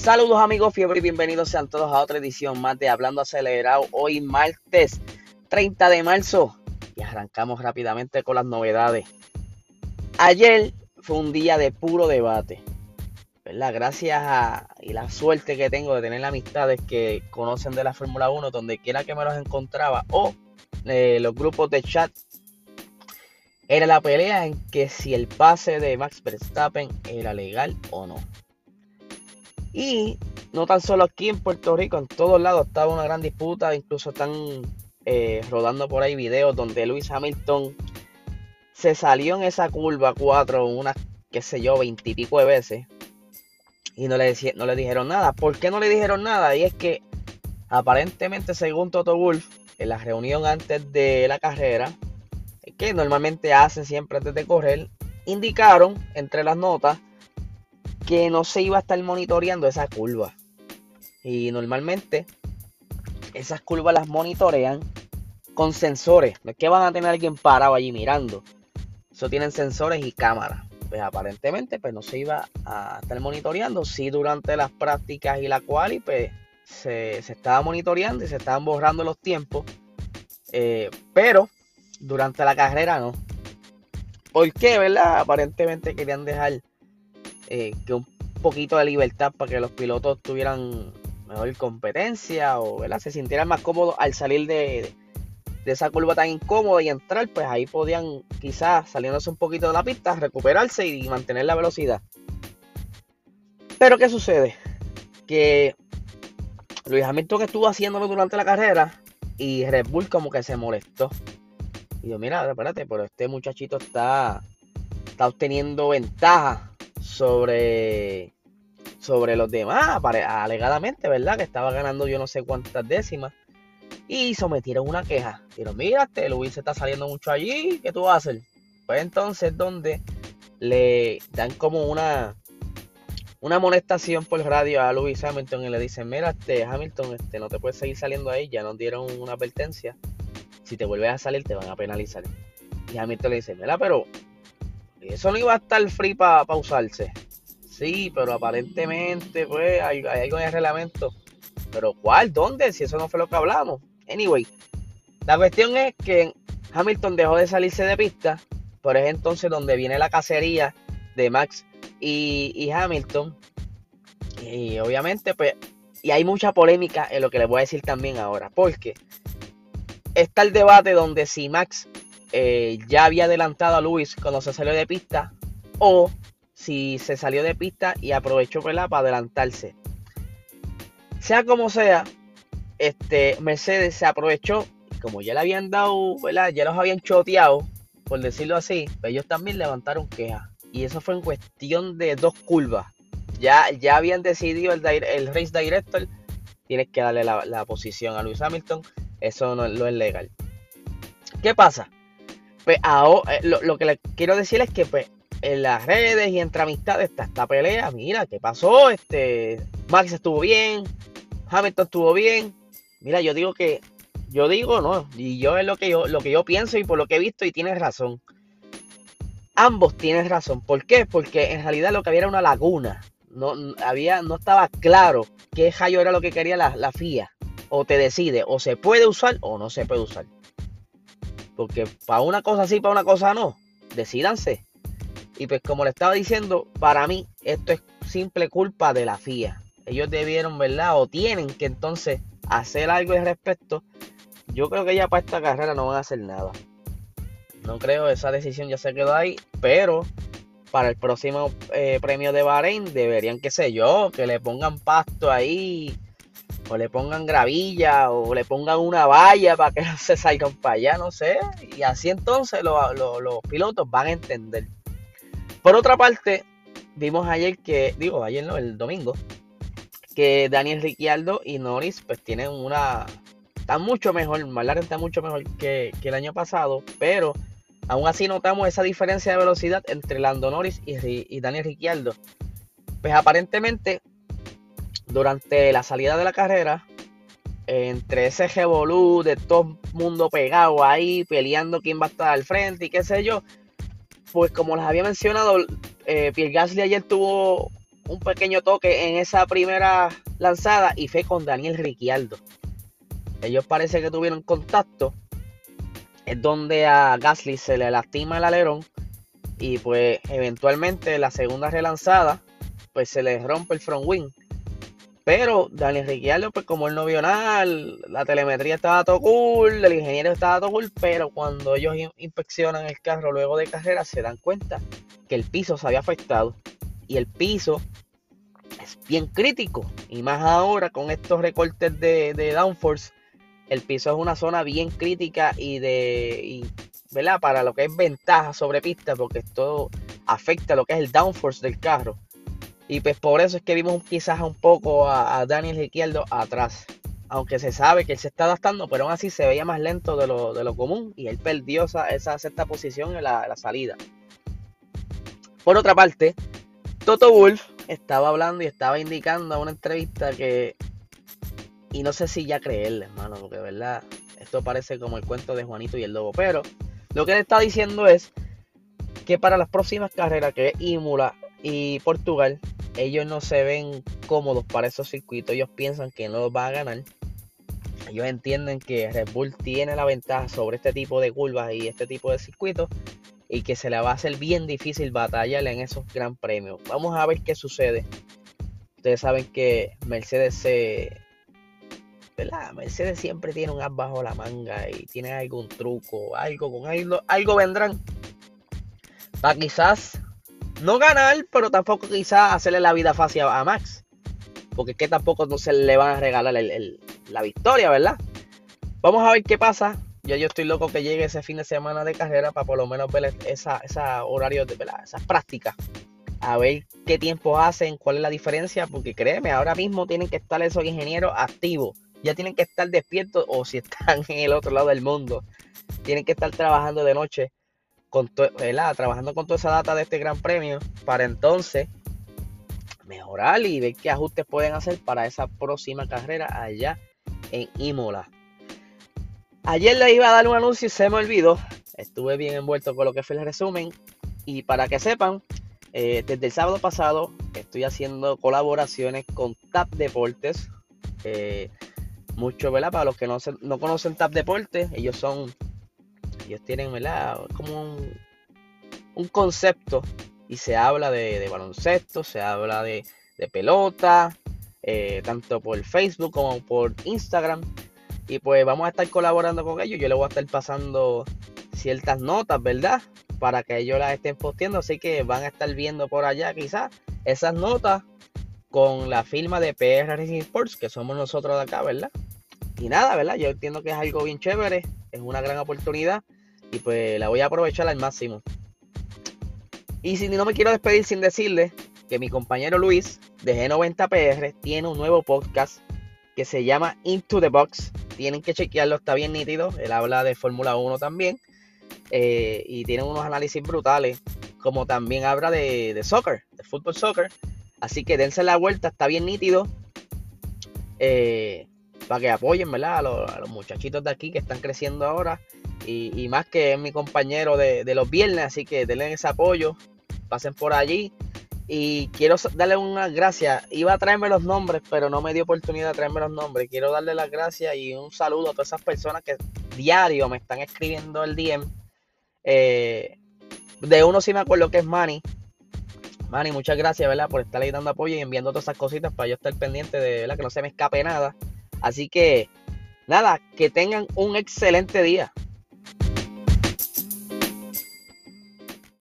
Saludos amigos fiebre y bienvenidos sean todos a otra edición más de Hablando Acelerado. Hoy martes 30 de marzo y arrancamos rápidamente con las novedades. Ayer fue un día de puro debate. ¿verdad? Gracias a y la suerte que tengo de tener amistades que conocen de la Fórmula 1 donde quiera que me los encontraba o eh, los grupos de chat era la pelea en que si el pase de Max Verstappen era legal o no. Y no tan solo aquí en Puerto Rico, en todos lados estaba una gran disputa, incluso están eh, rodando por ahí videos donde Luis Hamilton se salió en esa curva 4 unas, qué sé yo, veintipico de veces y no le, no le dijeron nada. ¿Por qué no le dijeron nada? Y es que aparentemente, según Toto Wolf, en la reunión antes de la carrera, que normalmente hacen siempre antes de correr, indicaron entre las notas que no se iba a estar monitoreando esa curva. Y normalmente esas curvas las monitorean con sensores. No es que van a tener alguien parado allí mirando. Eso tienen sensores y cámaras. Pues aparentemente pues no se iba a estar monitoreando. Sí durante las prácticas y la cual y pues se, estaba monitoreando y se estaban borrando los tiempos. Eh, pero durante la carrera no. ¿Por qué, verdad? Aparentemente querían dejar eh, que un poquito de libertad para que los pilotos tuvieran mejor competencia o se sintieran más cómodos al salir de, esa curva tan incómoda y entrar, pues ahí podían quizás saliéndose un poquito de la pista, recuperarse y mantener la velocidad. Pero ¿qué sucede? Que Luis Hamilton estuvo haciéndolo durante la carrera y Red Bull como que se molestó. Y yo, mira, espérate, pero este muchachito está, está obteniendo ventaja sobre, sobre los demás, alegadamente, ¿verdad? Que estaba ganando yo no sé cuántas décimas. Y sometieron una queja. Dijeron, mira, este Luis se está saliendo mucho allí, ¿qué tú vas a hacer? Pues entonces donde le dan como una una amonestación por radio a Luis Hamilton y le dicen, mira, este Hamilton, este, no te puedes seguir saliendo ahí, ya nos dieron una advertencia. Si te vuelves a salir, te van a penalizar. Y Hamilton le dice, mira, pero eso no iba a estar free para usarse. Sí, pero aparentemente, pues, hay, algo en el. Pero ¿cuál? ¿Dónde? Si eso no fue lo que hablamos. Anyway, la cuestión es que Hamilton dejó de salirse de pista. Por ejemplo, entonces donde viene la cacería de Max y, Hamilton. Y obviamente, pues, y hay mucha polémica en lo que les voy a decir también ahora. Porque está el debate donde si Max eh, ya había adelantado a Luis cuando se salió de pista o si se salió de pista y aprovechó para adelantarse. Sea como sea, este, Mercedes se aprovechó como ya le habían dado, ya los habían choteado, por decirlo así, pues ellos también levantaron queja. Y eso fue en cuestión de dos curvas. Ya, ya habían decidido el, race director, tienes que darle la, posición a Luis Hamilton, eso no, no es legal. ¿Qué pasa? Pues eh, lo, que le quiero decir es que pues, en las redes y entre amistades está esta pelea. Mira, ¿qué pasó? Este, Max estuvo bien, Hamilton estuvo bien. Mira, yo digo que, yo digo, no, y yo es lo que yo, lo que yo pienso y por lo que he visto y tienes razón. Ambos tienen razón. ¿Por qué? Porque en realidad lo que había era una laguna. No, había, no estaba claro qué rayo era lo que quería la, la FIA. O te decide, o se puede usar o no se puede usar. Porque para una cosa sí, para una cosa no. Decídanse. Y pues como le estaba diciendo, para mí esto es simple culpa de la FIA. Ellos debieron, ¿verdad? O tienen que entonces hacer algo al respecto. Yo creo que ya para esta carrera no van a hacer nada. No creo, esa decisión ya se quedó ahí. Pero para el próximo eh, premio de Bahrein deberían, qué sé yo, que le pongan pasto ahí o le pongan gravilla o le pongan una valla para que no se salgan para allá, no sé. Y así entonces los pilotos van a entender. Por otra parte, vimos ayer que, digo, ayer no, el domingo, que Daniel Ricciardo y Norris pues tienen una... Están mucho mejor, McLaren está mucho mejor que, el año pasado, pero aún así notamos esa diferencia de velocidad entre Lando Norris y, y Daniel Ricciardo. Pues aparentemente durante la salida de la carrera, entre ese revolú de todo mundo pegado ahí, peleando quién va a estar al frente y qué sé yo, pues como les había mencionado, eh, Pierre Gasly ayer tuvo un pequeño toque en esa primera lanzada y fue con Daniel Ricciardo. Ellos parece que tuvieron contacto. Es donde a Gasly se le lastima el alerón. Y pues eventualmente la segunda relanzada, pues se le rompe el front wing. Pero Daniel Ricciardo, pues como él no vio nada, la telemetría estaba todo cool, el ingeniero estaba todo cool, pero cuando ellos inspeccionan el carro luego de carrera se dan cuenta que el piso se había afectado. Y el piso es bien crítico. Y más ahora con estos recortes de, downforce, el piso es una zona bien crítica y de, ¿verdad? Para lo que es ventaja sobre pista, porque esto afecta lo que es el downforce del carro. Y pues por eso es que vimos quizás un poco a, Daniel Ricciardo atrás. Aunque se sabe que él se está adaptando, pero aún así se veía más lento de lo, común. Y él perdió esa, esa sexta posición en la, salida. Por otra parte, Toto Wolf estaba hablando y estaba indicando a una entrevista que. Y no sé si ya creerle, hermano, porque de verdad esto parece como el cuento de Juanito y el Lobo. Pero lo que él está diciendo es que para las próximas carreras, que es Imola y Portugal, ellos no se ven cómodos para esos circuitos. Ellos piensan que no los va a ganar. Ellos entienden que Red Bull tiene la ventaja sobre este tipo de curvas y este tipo de circuitos y que se le va a hacer bien difícil batallar en esos gran premios. Vamos a ver qué sucede. Ustedes saben que Mercedes se. ¿verdad? Mercedes siempre tiene un as bajo la manga y tiene algún truco, algo con algo, algo vendrán. Para quizás no ganar, pero tampoco quizás hacerle la vida fácil a Max. Porque es que tampoco no se le van a regalar la victoria, ¿verdad? Vamos a ver qué pasa. Yo, yo estoy loco que llegue ese fin de semana de carrera para por lo menos ver esa, esa horario de ¿verdad? esas prácticas. A ver qué tiempo hacen, cuál es la diferencia. Porque créeme, ahora mismo tienen que estar esos ingenieros activos. Ya tienen que estar despiertos o si están en el otro lado del mundo. Tienen que estar trabajando de noche con trabajando con toda esa data de este gran premio para entonces mejorar y ver qué ajustes pueden hacer para esa próxima carrera allá en Imola. Ayer le iba a dar un anuncio y se me olvidó. Estuve bien envuelto con lo que fue el resumen. Y para que sepan, eh, desde el sábado pasado estoy haciendo colaboraciones con TAP Deportes. Eh, mucho, ¿verdad? Para los que no, no conocen TAP Deportes, ellos son ellos tienen. Como un, concepto y se habla de, baloncesto, se habla de, pelota, eh, tanto por Facebook como por Instagram. Y pues vamos a estar colaborando con ellos. Yo les voy a estar pasando ciertas notas, ¿verdad? Para que ellos las estén posteando. Así que van a estar viendo por allá quizás esas notas con la firma de PR Racing Sports, que somos nosotros de acá, ¿verdad? Y nada, ¿verdad? Yo entiendo que es algo bien chévere, es una gran oportunidad y pues la voy a aprovechar al máximo. Y si no me quiero despedir sin decirle que mi compañero Luis de G90PR tiene un nuevo podcast que se llama Into the Box. Tienen que chequearlo, está bien nítido. Él habla de Fórmula 1 también. Eh, y tiene unos análisis brutales. Como también habla de, de soccer, de fútbol soccer. Así que dense la vuelta, está bien nítido. Eh, para que apoyen ¿verdad? A, los, muchachitos de aquí que están creciendo ahora. Y, más que es mi compañero de, los viernes, así que denle ese apoyo, pasen por allí. Y quiero darle unas gracias. Iba a traerme los nombres, pero no me dio oportunidad de traerme los nombres. Quiero darle las gracias y un saludo a todas esas personas que diario me están escribiendo el DM. Eh, de uno sí me acuerdo que es Manny. Manny, muchas gracias, ¿verdad? Por estar ahí dando apoyo y enviando todas esas cositas para yo estar pendiente de. Que no se me escape nada. Así que, nada, que tengan un excelente día.